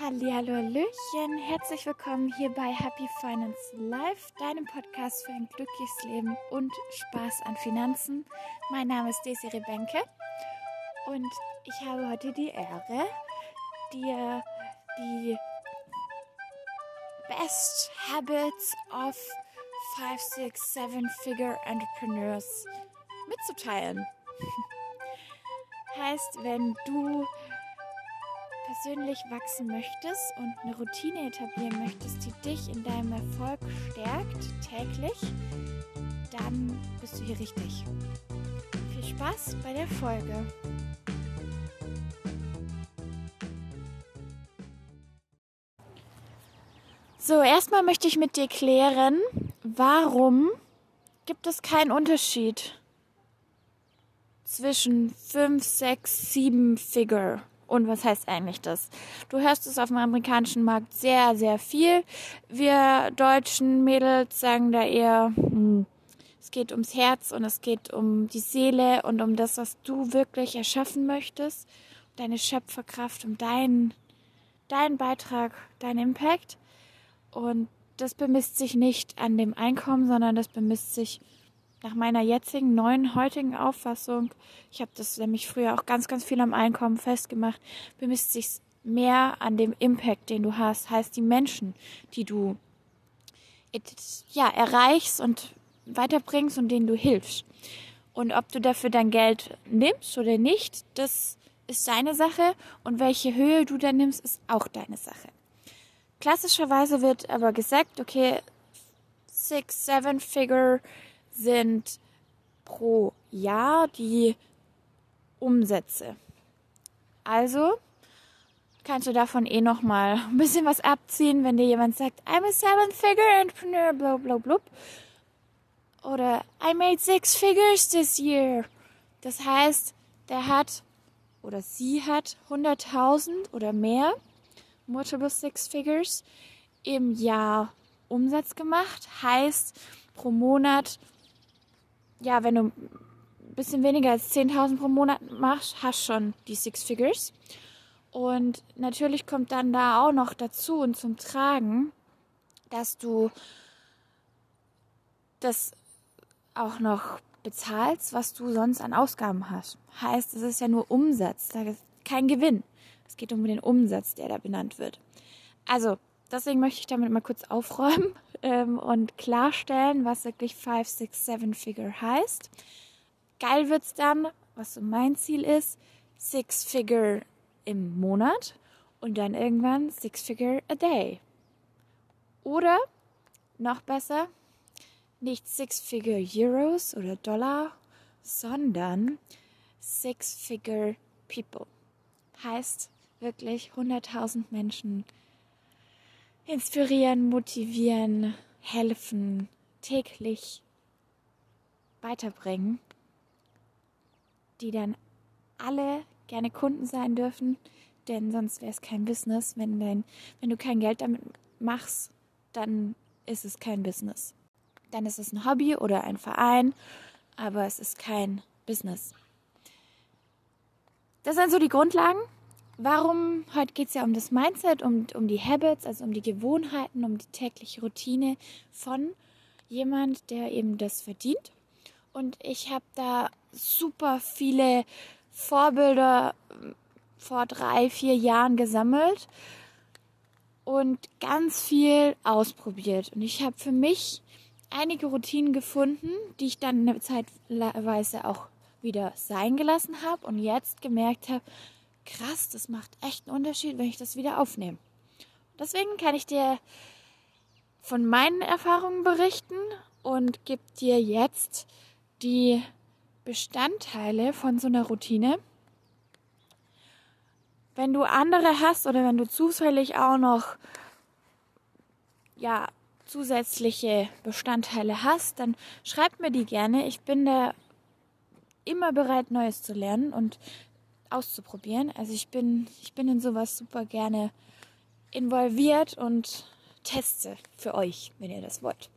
Hallihallo, Hallöchen, herzlich willkommen hier bei Happy Finance Live, deinem Podcast für ein glückliches Leben und Spaß an Finanzen. Mein Name ist Desiree Benke und ich habe heute die Ehre, dir die Best Habits of 5, 6, 7 Figure Entrepreneurs mitzuteilen. heißt, wenn du persönlich wachsen möchtest und eine Routine etablieren möchtest, die dich in deinem Erfolg stärkt täglich, dann bist du hier richtig. Viel Spaß bei der Folge. So, erstmal möchte ich mit dir klären, warum gibt es keinen Unterschied zwischen 5, 6, 7 Figure und was heißt eigentlich das? Du hörst es auf dem amerikanischen Markt sehr, sehr viel. Wir deutschen Mädels sagen da eher, hm, es geht ums Herz und es geht um die Seele und um das, was du wirklich erschaffen möchtest. Deine Schöpferkraft, um deinen, deinen Beitrag, deinen Impact. Und das bemisst sich nicht an dem Einkommen, sondern das bemisst sich nach meiner jetzigen, neuen, heutigen Auffassung, ich habe das nämlich früher auch ganz, ganz viel am Einkommen festgemacht, bemisst sich mehr an dem Impact, den du hast, heißt die Menschen, die du ja, erreichst und weiterbringst und denen du hilfst. Und ob du dafür dein Geld nimmst oder nicht, das ist deine Sache und welche Höhe du da nimmst, ist auch deine Sache. Klassischerweise wird aber gesagt, okay, six, seven figure sind pro Jahr die Umsätze. Also kannst du davon eh noch mal ein bisschen was abziehen, wenn dir jemand sagt, I'm a seven-figure entrepreneur, bla bla blub. Oder I made six figures this year. Das heißt, der hat oder sie hat 100.000 oder mehr, multiple six figures, im Jahr Umsatz gemacht. Heißt, pro Monat ja, wenn du ein bisschen weniger als 10.000 pro Monat machst, hast schon die Six Figures. Und natürlich kommt dann da auch noch dazu und zum Tragen, dass du das auch noch bezahlst, was du sonst an Ausgaben hast. Heißt, es ist ja nur Umsatz, kein Gewinn. Es geht um den Umsatz, der da benannt wird. Also, deswegen möchte ich damit mal kurz aufräumen ähm, und klarstellen, was wirklich 5, 6, 7 Figure heißt. Geil wird's dann, was so mein Ziel ist, 6 Figure im Monat und dann irgendwann 6 Figure a day. Oder noch besser, nicht Six Figure Euros oder Dollar, sondern Six Figure People. Heißt wirklich 100.000 Menschen inspirieren, motivieren, helfen, täglich weiterbringen, die dann alle gerne Kunden sein dürfen, denn sonst wäre es kein Business. Wenn, dein, wenn du kein Geld damit machst, dann ist es kein Business. Dann ist es ein Hobby oder ein Verein, aber es ist kein Business. Das sind so die Grundlagen warum, heute geht es ja um das Mindset, um, um die Habits, also um die Gewohnheiten, um die tägliche Routine von jemand, der eben das verdient. Und ich habe da super viele Vorbilder ähm, vor drei, vier Jahren gesammelt und ganz viel ausprobiert. Und ich habe für mich einige Routinen gefunden, die ich dann Zeitweise auch wieder sein gelassen habe und jetzt gemerkt habe, krass, das macht echt einen Unterschied, wenn ich das wieder aufnehme. Deswegen kann ich dir von meinen Erfahrungen berichten und gebe dir jetzt die Bestandteile von so einer Routine. Wenn du andere hast oder wenn du zufällig auch noch ja, zusätzliche Bestandteile hast, dann schreib mir die gerne. Ich bin da immer bereit, Neues zu lernen und auszuprobieren. Also ich bin, ich bin in sowas super gerne involviert und teste für euch, wenn ihr das wollt.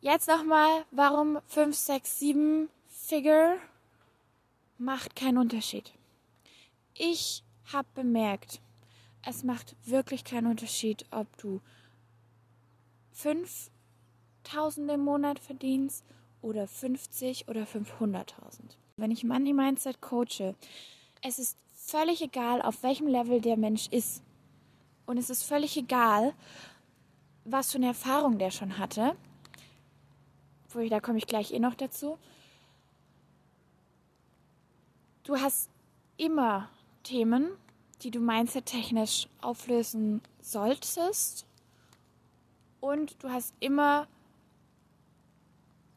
Jetzt nochmal, warum 5, 6, 7 Figure macht keinen Unterschied. Ich habe bemerkt, es macht wirklich keinen Unterschied, ob du 5000 im Monat verdienst oder 50 oder 500.000. Wenn ich Money Mindset coache, es ist völlig egal, auf welchem Level der Mensch ist. Und es ist völlig egal, was für eine Erfahrung der schon hatte. Da komme ich gleich eh noch dazu. Du hast immer Themen, die du mindset-technisch auflösen solltest. Und du hast immer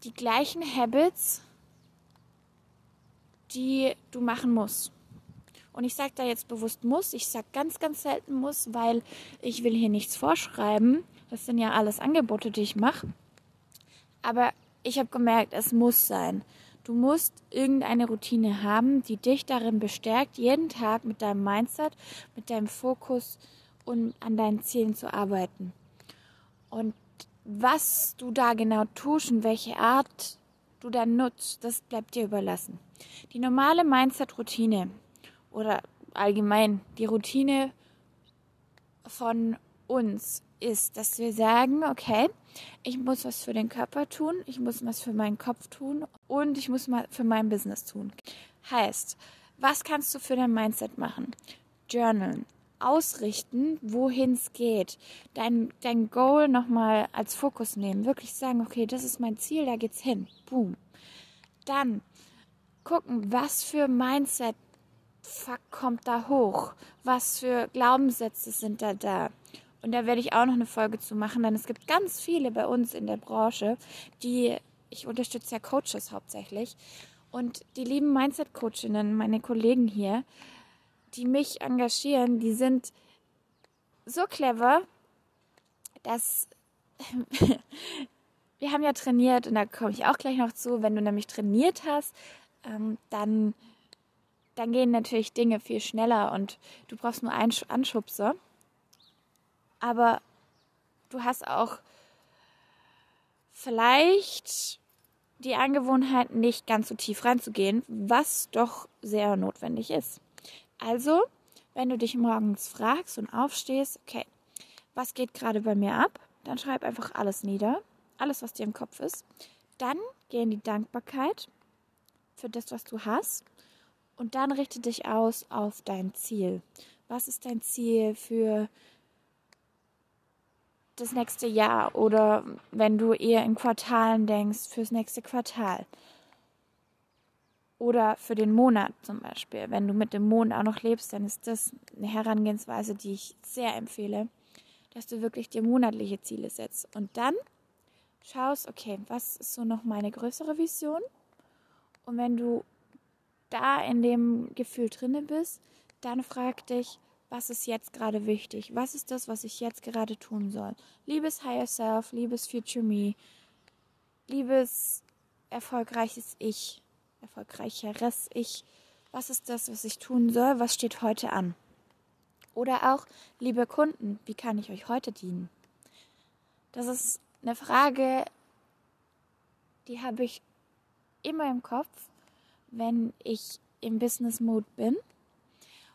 die gleichen Habits, die du machen musst. Und ich sage da jetzt bewusst muss, ich sage ganz, ganz selten muss, weil ich will hier nichts vorschreiben. Das sind ja alles Angebote, die ich mache. Aber ich habe gemerkt, es muss sein. Du musst irgendeine Routine haben, die dich darin bestärkt, jeden Tag mit deinem Mindset, mit deinem Fokus und an deinen Zielen zu arbeiten. Und was du da genau tust und welche Art du dann nutzt, das bleibt dir überlassen. Die normale Mindset-Routine oder allgemein die Routine von uns ist, dass wir sagen, okay, ich muss was für den Körper tun, ich muss was für meinen Kopf tun und ich muss mal für mein Business tun. Heißt, was kannst du für dein Mindset machen? Journalen, ausrichten, wohin es geht. Dein, dein Goal nochmal als Fokus nehmen. Wirklich sagen, okay, das ist mein Ziel, da geht's hin. Boom. Dann gucken, was für Mindset fuck kommt da hoch? Was für Glaubenssätze sind da da? Und da werde ich auch noch eine Folge zu machen, denn es gibt ganz viele bei uns in der Branche, die, ich unterstütze ja Coaches hauptsächlich, und die lieben Mindset-Coachinnen, meine Kollegen hier, die mich engagieren, die sind so clever, dass wir haben ja trainiert und da komme ich auch gleich noch zu, wenn du nämlich trainiert hast, ähm, dann, dann gehen natürlich Dinge viel schneller und du brauchst nur einen Anschubser aber du hast auch vielleicht die Angewohnheit, nicht ganz so tief reinzugehen, was doch sehr notwendig ist. Also, wenn du dich morgens fragst und aufstehst, okay, was geht gerade bei mir ab, dann schreib einfach alles nieder, alles, was dir im Kopf ist. Dann geh in die Dankbarkeit für das, was du hast. Und dann richte dich aus auf dein Ziel. Was ist dein Ziel für das nächste Jahr oder wenn du eher in Quartalen denkst, fürs nächste Quartal. Oder für den Monat zum Beispiel. Wenn du mit dem Mond auch noch lebst, dann ist das eine Herangehensweise, die ich sehr empfehle, dass du wirklich dir monatliche Ziele setzt. Und dann schaust, okay, was ist so noch meine größere Vision? Und wenn du da in dem Gefühl drinne bist, dann frag dich, was ist jetzt gerade wichtig? Was ist das, was ich jetzt gerade tun soll? Liebes Higher Self, liebes Future Me, liebes erfolgreiches Ich, erfolgreicheres Ich. Was ist das, was ich tun soll? Was steht heute an? Oder auch, liebe Kunden, wie kann ich euch heute dienen? Das ist eine Frage, die habe ich immer im Kopf, wenn ich im Business Mode bin.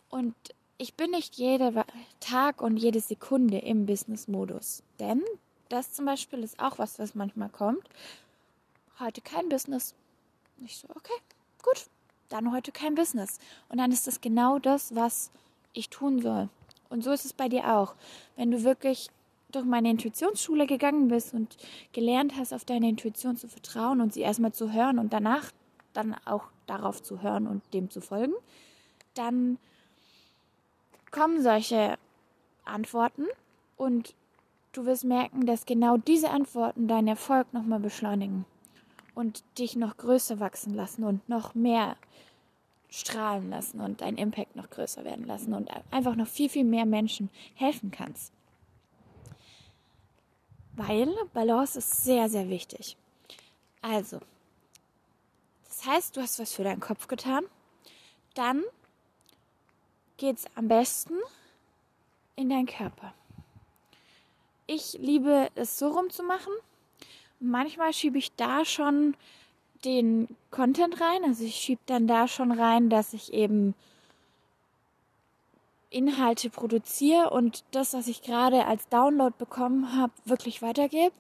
Und ich bin nicht jeden Tag und jede Sekunde im Business-Modus. Denn das zum Beispiel ist auch was, was manchmal kommt. Heute kein Business. Ich so, okay, gut, dann heute kein Business. Und dann ist das genau das, was ich tun soll. Und so ist es bei dir auch. Wenn du wirklich durch meine Intuitionsschule gegangen bist und gelernt hast, auf deine Intuition zu vertrauen und sie erstmal zu hören und danach dann auch darauf zu hören und dem zu folgen, dann kommen solche Antworten und du wirst merken, dass genau diese Antworten deinen Erfolg nochmal beschleunigen und dich noch größer wachsen lassen und noch mehr strahlen lassen und dein Impact noch größer werden lassen und einfach noch viel, viel mehr Menschen helfen kannst. Weil Balance ist sehr, sehr wichtig. Also, das heißt, du hast was für deinen Kopf getan. Dann geht es am besten in deinen Körper. Ich liebe es so rum zu machen. Manchmal schiebe ich da schon den Content rein. Also ich schiebe dann da schon rein, dass ich eben Inhalte produziere und das, was ich gerade als Download bekommen habe, wirklich weitergebe.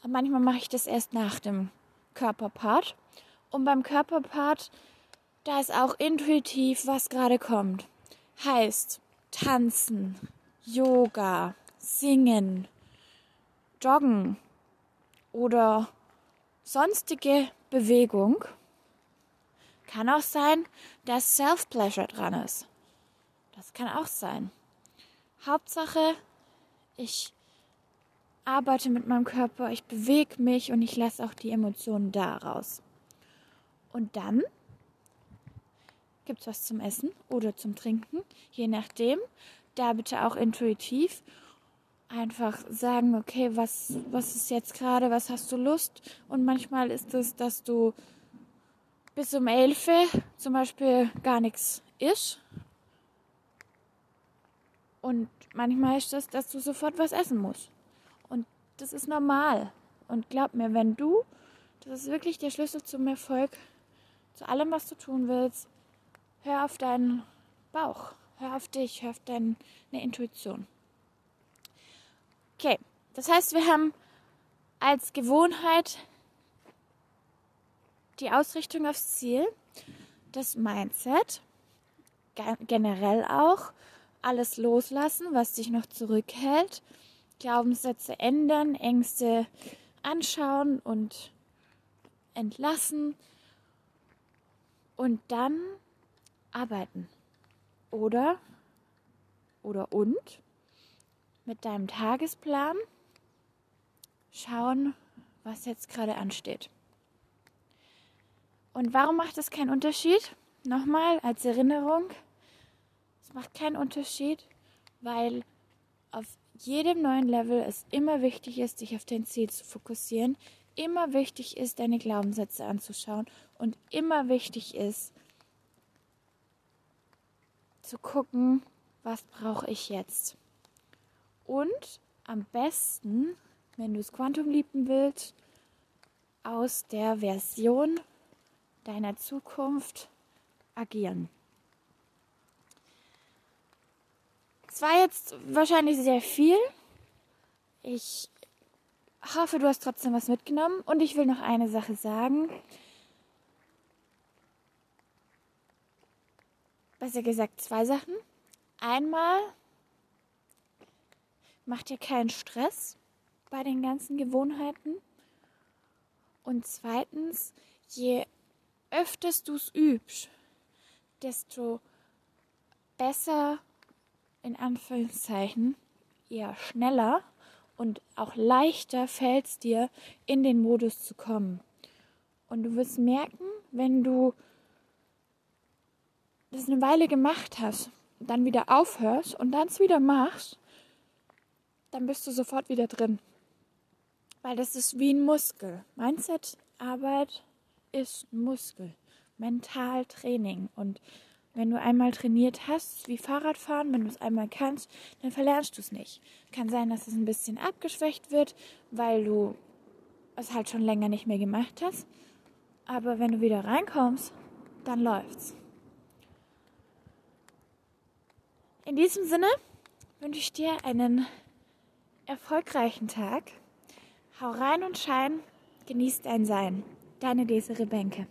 Aber manchmal mache ich das erst nach dem Körperpart. Und beim Körperpart, da ist auch intuitiv, was gerade kommt. Heißt tanzen, Yoga, singen, joggen oder sonstige Bewegung. Kann auch sein, dass Self-Pleasure dran ist. Das kann auch sein. Hauptsache, ich arbeite mit meinem Körper, ich bewege mich und ich lasse auch die Emotionen da raus. Und dann gibt es was zum Essen oder zum Trinken, je nachdem. Da bitte auch intuitiv einfach sagen, okay, was, was ist jetzt gerade, was hast du Lust? Und manchmal ist es, dass du bis um 11 zum Beispiel gar nichts isst und manchmal ist das, dass du sofort was essen musst. Und das ist normal. Und glaub mir, wenn du, das ist wirklich der Schlüssel zum Erfolg, zu allem, was du tun willst, hör auf deinen Bauch, hör auf dich, hör auf deine Intuition. Okay, das heißt, wir haben als Gewohnheit die Ausrichtung aufs Ziel, das Mindset, generell auch alles loslassen, was dich noch zurückhält, Glaubenssätze ändern, Ängste anschauen und entlassen und dann arbeiten. Oder oder und mit deinem Tagesplan schauen, was jetzt gerade ansteht. Und warum macht es keinen Unterschied? Nochmal als Erinnerung, es macht keinen Unterschied, weil auf jedem neuen Level es immer wichtig ist, sich auf dein Ziel zu fokussieren, immer wichtig ist, deine Glaubenssätze anzuschauen und immer wichtig ist, zu gucken, was brauche ich jetzt. Und am besten, wenn du es Quantum lieben willst, aus der Version deiner Zukunft agieren. Es war jetzt wahrscheinlich sehr viel. Ich hoffe, du hast trotzdem was mitgenommen. Und ich will noch eine Sache sagen. Besser gesagt, zwei Sachen. Einmal, mach dir keinen Stress bei den ganzen Gewohnheiten. Und zweitens, je öfters du es übst, desto besser in Anführungszeichen eher schneller und auch leichter fällt es dir, in den Modus zu kommen. Und du wirst merken, wenn du das eine Weile gemacht hast, dann wieder aufhörst und dann es wieder machst, dann bist du sofort wieder drin. Weil das ist wie ein Muskel. Mindset-Arbeit ist ein Muskel. Mentaltraining. Und wenn du einmal trainiert hast, wie Fahrradfahren, wenn du es einmal kannst, dann verlernst du es nicht. Kann sein, dass es ein bisschen abgeschwächt wird, weil du es halt schon länger nicht mehr gemacht hast. Aber wenn du wieder reinkommst, dann läuft's. In diesem Sinne wünsche ich dir einen erfolgreichen Tag. Hau rein und schein, genieß dein Sein. Deine Desiree Bänke.